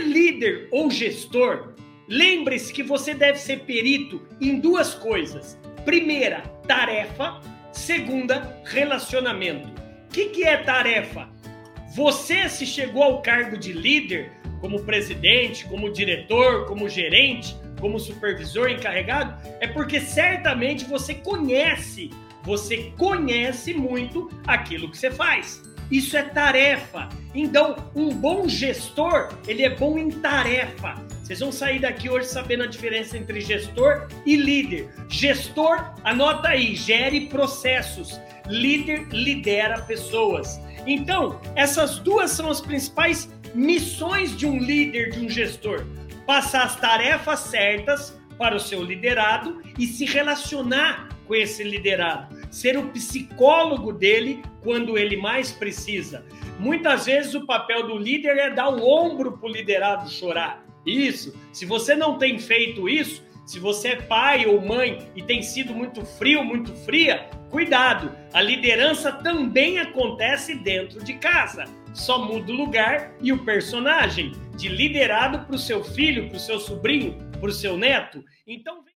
líder ou gestor, lembre-se que você deve ser perito em duas coisas. Primeira, tarefa. Segunda, relacionamento. O que, que é tarefa? Você, se chegou ao cargo de líder, como presidente, como diretor, como gerente, como supervisor encarregado, é porque certamente você conhece, você conhece muito aquilo que você faz. Isso é tarefa. Então, um bom gestor, ele é bom em tarefa. Vocês vão sair daqui hoje sabendo a diferença entre gestor e líder. Gestor, anota aí, gere processos. Líder lidera pessoas. Então, essas duas são as principais missões de um líder, de um gestor: passar as tarefas certas para o seu liderado e se relacionar com esse liderado, ser o psicólogo dele quando ele mais precisa. Muitas vezes o papel do líder é dar o ombro para o liderado chorar. Isso. Se você não tem feito isso, se você é pai ou mãe e tem sido muito frio, muito fria, cuidado. A liderança também acontece dentro de casa. Só muda o lugar e o personagem de liderado para o seu filho, para o seu sobrinho, para o seu neto. Então